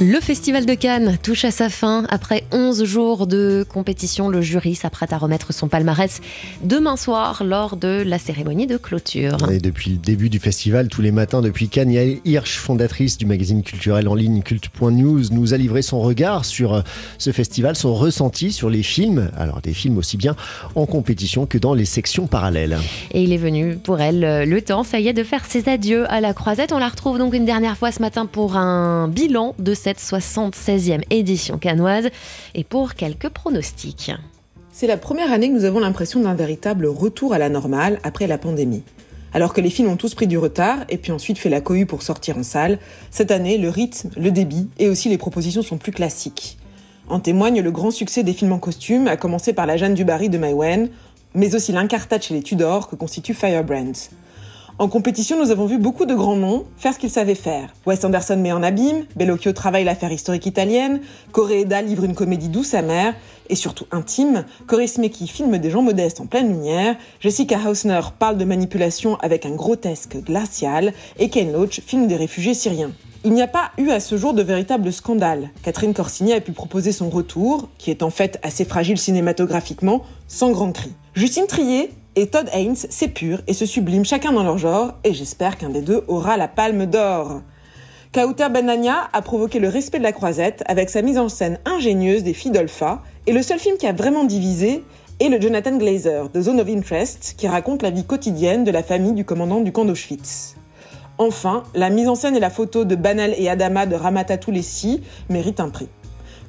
Le Festival de Cannes touche à sa fin. Après 11 jours de compétition, le jury s'apprête à remettre son palmarès demain soir lors de la cérémonie de clôture. Et depuis le début du festival, tous les matins depuis Cannes, Yael Hirsch, fondatrice du magazine culturel en ligne culte.news, nous a livré son regard sur euh, ce festival, son ressenti sur les films. Alors des films aussi bien en compétition que dans les sections parallèles. Et il est venu pour elle euh, le temps, ça y est, de faire ses adieux à la croisette. On la retrouve donc une dernière fois ce matin pour un bilan de cette cette 76e édition canoise et pour quelques pronostics. C'est la première année que nous avons l'impression d'un véritable retour à la normale après la pandémie. Alors que les films ont tous pris du retard et puis ensuite fait la cohue pour sortir en salle, cette année, le rythme, le débit et aussi les propositions sont plus classiques. En témoigne le grand succès des films en costume, à commencer par La Jeanne du Barry de Maïwen, mais aussi l'incartade chez les Tudors que constitue Firebrand. En compétition, nous avons vu beaucoup de grands noms faire ce qu'ils savaient faire. Wes Anderson met en abîme, Bellocchio travaille l'affaire historique italienne, Coréda livre une comédie douce amère, et surtout intime, Coris Meki filme des gens modestes en pleine lumière, Jessica Hausner parle de manipulation avec un grotesque glacial, et Ken Loach filme des réfugiés syriens. Il n'y a pas eu à ce jour de véritable scandale. Catherine Corsini a pu proposer son retour, qui est en fait assez fragile cinématographiquement, sans grand cri. Justine Trier et Todd Haynes s'épurent et se subliment chacun dans leur genre, et j'espère qu'un des deux aura la palme d'or. Kauter Benania a provoqué le respect de la croisette avec sa mise en scène ingénieuse des filles d'Olpha, et le seul film qui a vraiment divisé est le Jonathan Glazer, The Zone of Interest, qui raconte la vie quotidienne de la famille du commandant du camp d'Auschwitz. Enfin, la mise en scène et la photo de Banal et Adama de Ramatatou Lessi méritent un prix.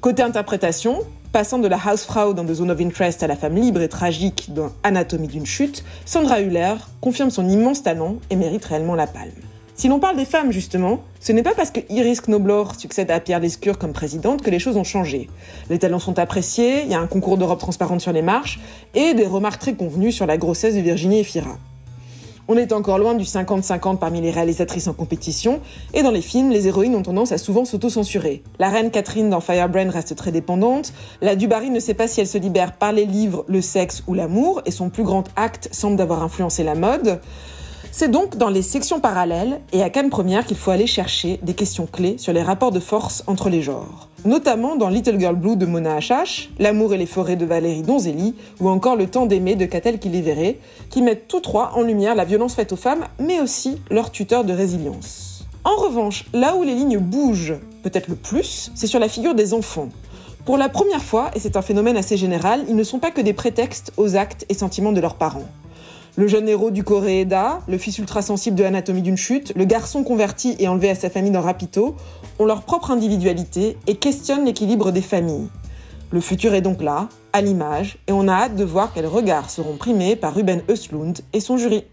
Côté interprétation, Passant de la Hausfrau dans The Zone of Interest à la femme libre et tragique dans Anatomie d'une chute, Sandra Hüller confirme son immense talent et mérite réellement la palme. Si l'on parle des femmes, justement, ce n'est pas parce que Iris Knoblauch succède à Pierre Lescure comme présidente que les choses ont changé. Les talents sont appréciés, il y a un concours d'Europe transparente sur les marches, et des remarques très convenues sur la grossesse de Virginie Efira. On est encore loin du 50-50 parmi les réalisatrices en compétition, et dans les films, les héroïnes ont tendance à souvent s'auto-censurer. La reine Catherine dans Firebrand reste très dépendante, la Dubarry ne sait pas si elle se libère par les livres, le sexe ou l'amour, et son plus grand acte semble d'avoir influencé la mode. C'est donc dans les sections parallèles et à Cannes Première qu'il faut aller chercher des questions clés sur les rapports de force entre les genres. Notamment dans Little Girl Blue de Mona Achache, L'amour et les forêts de Valérie Donzelli ou encore Le temps d'aimer de Catel Kiléveré, qui mettent tous trois en lumière la violence faite aux femmes, mais aussi leur tuteur de résilience. En revanche, là où les lignes bougent peut-être le plus, c'est sur la figure des enfants. Pour la première fois, et c'est un phénomène assez général, ils ne sont pas que des prétextes aux actes et sentiments de leurs parents. Le jeune héros du Coréeda, le fils ultra sensible de l'anatomie d'une chute, le garçon converti et enlevé à sa famille dans Rapito, ont leur propre individualité et questionnent l'équilibre des familles. Le futur est donc là, à l'image, et on a hâte de voir quels regards seront primés par Ruben Östlund et son jury.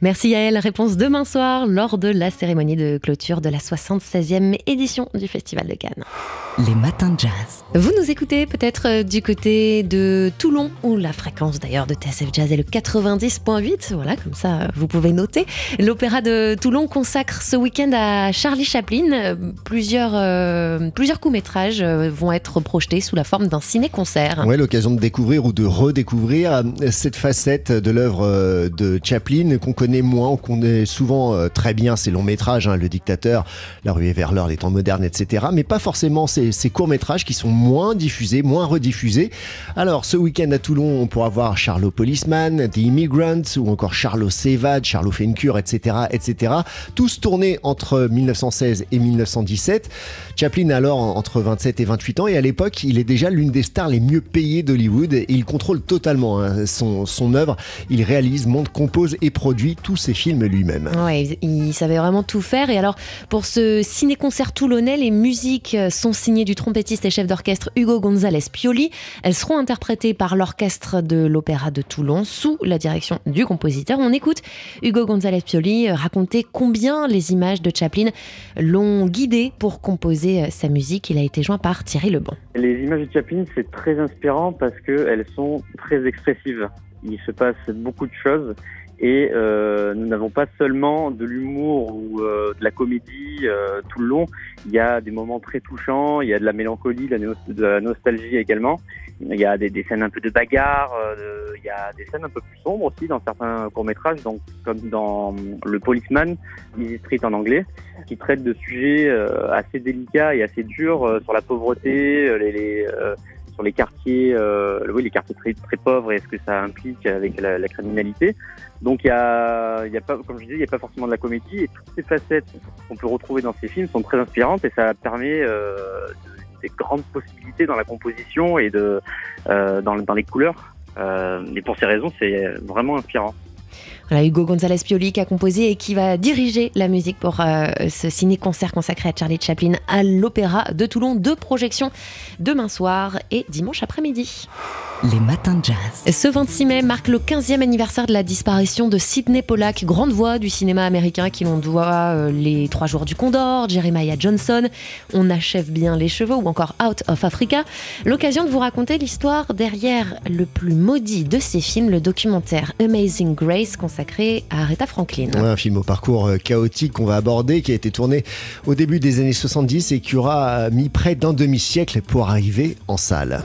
Merci Yael. Réponse demain soir lors de la cérémonie de clôture de la 76e édition du Festival de Cannes. Les matins de jazz. Vous nous écoutez peut-être euh, du côté de Toulon, où la fréquence d'ailleurs de TSF Jazz est le 90.8. Voilà, comme ça euh, vous pouvez noter. L'Opéra de Toulon consacre ce week-end à Charlie Chaplin. Euh, plusieurs, plusieurs courts-métrages vont être projetés sous la forme d'un ciné-concert. Ouais, l'occasion de découvrir ou de redécouvrir cette facette de l'œuvre de Chaplin qu'on connaît moins, qu'on connaît souvent très bien ses longs métrages, hein, Le Dictateur, La Rue vers l'heure, Les Temps modernes, etc. Mais pas forcément ces, courts-métrages qui sont moins diffusés, moins rediffusés. Alors, ce week-end à Toulon, on pourra voir Charlot Policeman, The Immigrants ou encore Charlot Sévade, Charlot fait une cure, etc., etc. Tous tournés entre 1916 et 1917. Chaplin alors entre 27 et 28 ans et à l'époque, il est déjà l'une des stars les mieux payées d'Hollywood et il contrôle totalement hein, son, son œuvre. Il réalise, monte, compose et produit tous ses films lui-même. Ouais, il, il savait vraiment tout faire et alors pour ce ciné-concert toulonnais, les musiques sont signées du trompettiste et chef d'orchestre Hugo González Pioli. Elles seront interprétées par l'orchestre de l'Opéra de Toulon sous la direction du compositeur. On écoute Hugo González Pioli raconter combien les images de Chaplin l'ont guidé pour composer sa musique. Il a été joint par Thierry Lebon. Les images de Chaplin, c'est très inspirant parce qu'elles sont très expressives il se passe beaucoup de choses et euh, nous n'avons pas seulement de l'humour ou euh, de la comédie euh, tout le long. Il y a des moments très touchants, il y a de la mélancolie, de la, nostalgie également. Il y a des, des scènes un peu de bagarre, euh, il y a des scènes un peu plus sombres aussi dans certains courts-métrages, donc comme dans le Policeman, Easy Street en anglais, qui traite de sujets assez délicats et assez durs sur la pauvreté, les, les sur les quartiers, euh, les quartiers très, pauvres et ce que ça implique avec la, criminalité. Donc il y a, comme je disais, il n'y a pas forcément de la comédie et toutes ces facettes qu'on peut retrouver dans ces films sont très inspirantes et ça permet euh, des grandes possibilités dans la composition et euh, dans, les couleurs. Et pour ces raisons, c'est vraiment inspirant. Voilà, Hugo González Pioli qui a composé et qui va diriger la musique pour euh, ce ciné-concert consacré à Charlie Chaplin à l'Opéra de Toulon. Deux projections demain soir et dimanche après-midi. Les matins de jazz. Ce 26 mai marque le 15e anniversaire de la disparition de Sidney Pollack, grande voix du cinéma américain qui l'on doit euh, les Trois jours du Condor, Jeremiah Johnson, On achève bien les chevaux ou encore Out of Africa. L'occasion de vous raconter l'histoire derrière le plus maudit de ces films, le documentaire Amazing Grace consacré un film au parcours euh, chaotique qu'on va aborder, qui a été tourné au début des années 70 et qui aura mis près d'un demi-siècle pour arriver en salle.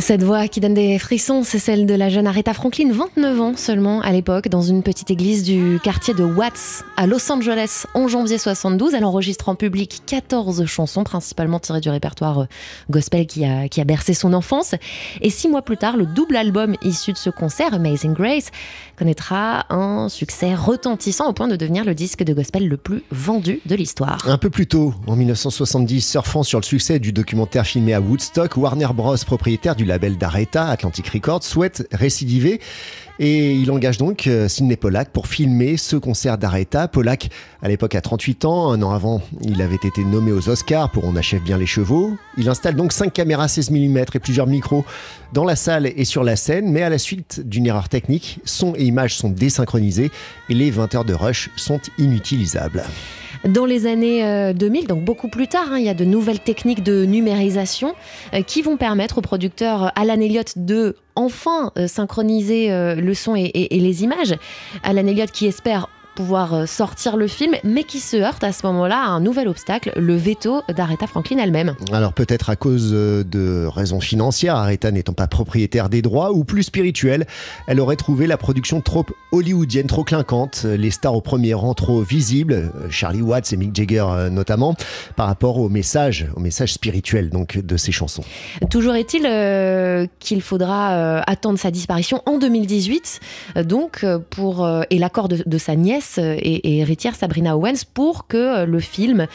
Cette voix qui donne des frissons, c'est celle de la jeune Aretha Franklin, 29 ans seulement à l'époque, dans une petite église du quartier de Watts à Los Angeles en janvier 72. Elle enregistre en public 14 chansons, principalement tirées du répertoire euh, gospel qui a, qui a bercé son enfance. Et six mois plus tard, le double album issu de ce concert, Amazing Grace, connaîtra un succès retentissant au point de devenir le disque de gospel le plus vendu de l'histoire. Un peu plus tôt, en 1970, surfant sur le succès du documentaire filmé à Woodstock, Warner Bros, propriétaire du label d'Aretha, Atlantic Records, souhaite récidiver et il engage donc euh, Sidney Pollack pour filmer ce concert d'Aretha. Pollack, à l'époque, a 38 ans. Un an avant, il avait été nommé aux Oscars pour On achève bien les chevaux. Il installe donc 5 caméras 16 mm et plusieurs micros dans la salle et sur la scène, mais à la suite d'une erreur technique, son et images sont désynchronisés et les 20 heures de rush sont inutilisables. Dans les années 2000, euh, donc beaucoup plus tard, hein, il y a de nouvelles techniques de numérisation euh, qui vont permettre au producteur Alan Elliott de enfin euh, synchroniser le son et, et les images. Alan Elliott qui espère pouvoir euh, sortir le film, mais qui se heurte à ce moment-là à un nouvel obstacle, le veto d'Aretha Franklin elle-même. Alors peut-être à cause euh, de raisons financières, Aretha n'étant pas propriétaire des droits, ou plus spirituelle, elle aurait trouvé la production trop hollywoodienne, trop clinquante, les stars au premier rang trop visibles, Charlie Watts et Mick Jagger euh, notamment, par rapport au message, au message spirituel donc de ses chansons. Toujours est-il qu'il faudra attendre sa disparition en 2018, donc pour et l'accord de sa nièce euh, et, héritière Sabrina Owens pour que euh, le film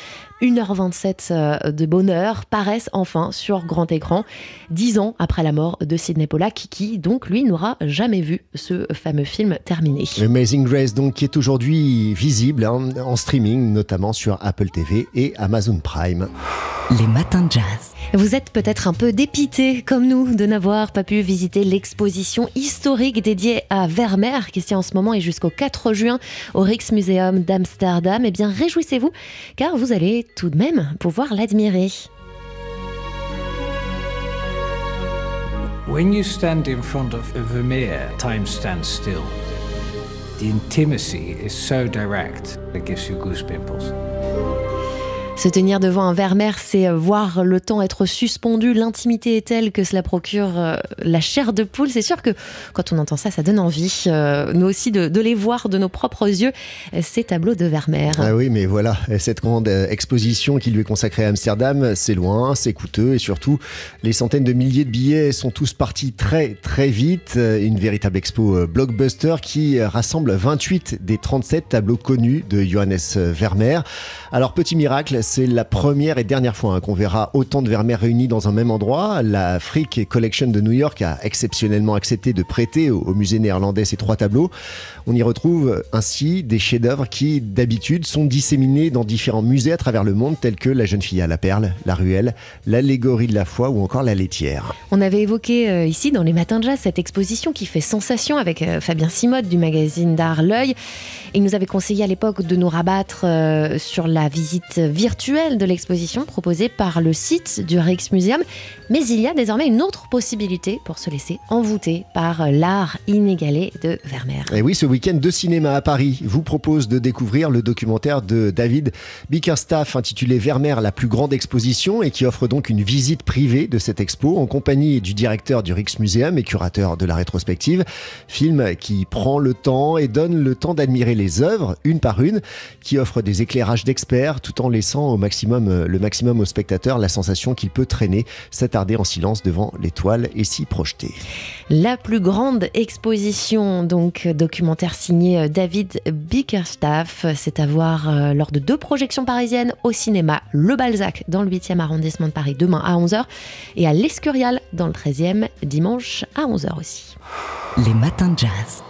1h27 euh, de bonheur paraisse enfin sur grand écran, dix ans après la mort de Sidney Pollack, qui donc lui n'aura jamais vu ce fameux film terminé. Amazing Grace donc qui est aujourd'hui visible hein, en streaming, notamment sur Apple TV et Amazon Prime. Les matins de jazz. Vous êtes peut-être un peu dépité, comme nous, de n'avoir pas pu visiter l'exposition historique dédiée à Vermeer, qui se tient en ce moment et jusqu'au 4 juin au Rijksmuseum d'Amsterdam. Eh bien, réjouissez-vous, car vous allez tout de même pouvoir l'admirer. When you stand in front of Vermeer, time stands still. The intimacy is so direct, it gives you goosepimples. Se tenir devant un Vermeer, c'est euh, voir le temps être suspendu. L'intimité est telle que cela procure euh, la chair de poule. C'est sûr que quand on entend ça, ça donne envie, euh, nous aussi, de, les voir de nos propres yeux, ces tableaux de Vermeer. Ah oui, mais voilà, cette grande exposition qui lui est consacrée à Amsterdam, c'est loin, c'est coûteux et surtout, les centaines de milliers de billets sont tous partis très très vite. Une véritable expo blockbuster qui rassemble 28 des 37 tableaux connus de Johannes Vermeer. Alors, petit miracle, c'est la première et dernière fois hein, qu'on verra autant de Vermeer réunis dans un même endroit. La Frick Collection de New York a exceptionnellement accepté de prêter au, musée néerlandais ces trois tableaux. On y retrouve ainsi des chefs-d'œuvre qui, d'habitude, sont disséminés dans différents musées à travers le monde, tels que La jeune fille à la perle, La ruelle, L'allégorie de la foi ou encore La laitière. On avait évoqué euh, ici, dans les matins de jazz, cette exposition qui fait sensation avec euh, Fabien Simode du magazine d'art L'œil. Il nous avait conseillé à l'époque de nous rabattre euh, sur la visite virtuelle de l'exposition proposée par le site du Rijksmuseum. Mais il y a désormais une autre possibilité pour se laisser envoûter par l'art inégalé de Vermeer. Et oui, ce week-end de cinéma à Paris vous propose de découvrir le documentaire de David Bickerstaff intitulé Vermeer, la plus grande exposition et qui offre donc une visite privée de cette expo en compagnie du directeur du Rijksmuseum et curateur de la rétrospective. Film qui prend le temps et donne le temps d'admirer les œuvres une par une, qui offre des éclairages d'experts tout en laissant au maximum, le maximum au spectateur la sensation qu'il peut traîner, s'attarder en silence devant l'étoile et s'y projeter. La plus grande exposition, donc documentaire signé euh, David Bickerstaff, c'est à voir euh, lors de deux projections parisiennes au cinéma Le Balzac dans le 8e arrondissement de Paris demain à 11h et à l'Escurial dans le 13e dimanche à 11h aussi. Les matins de jazz.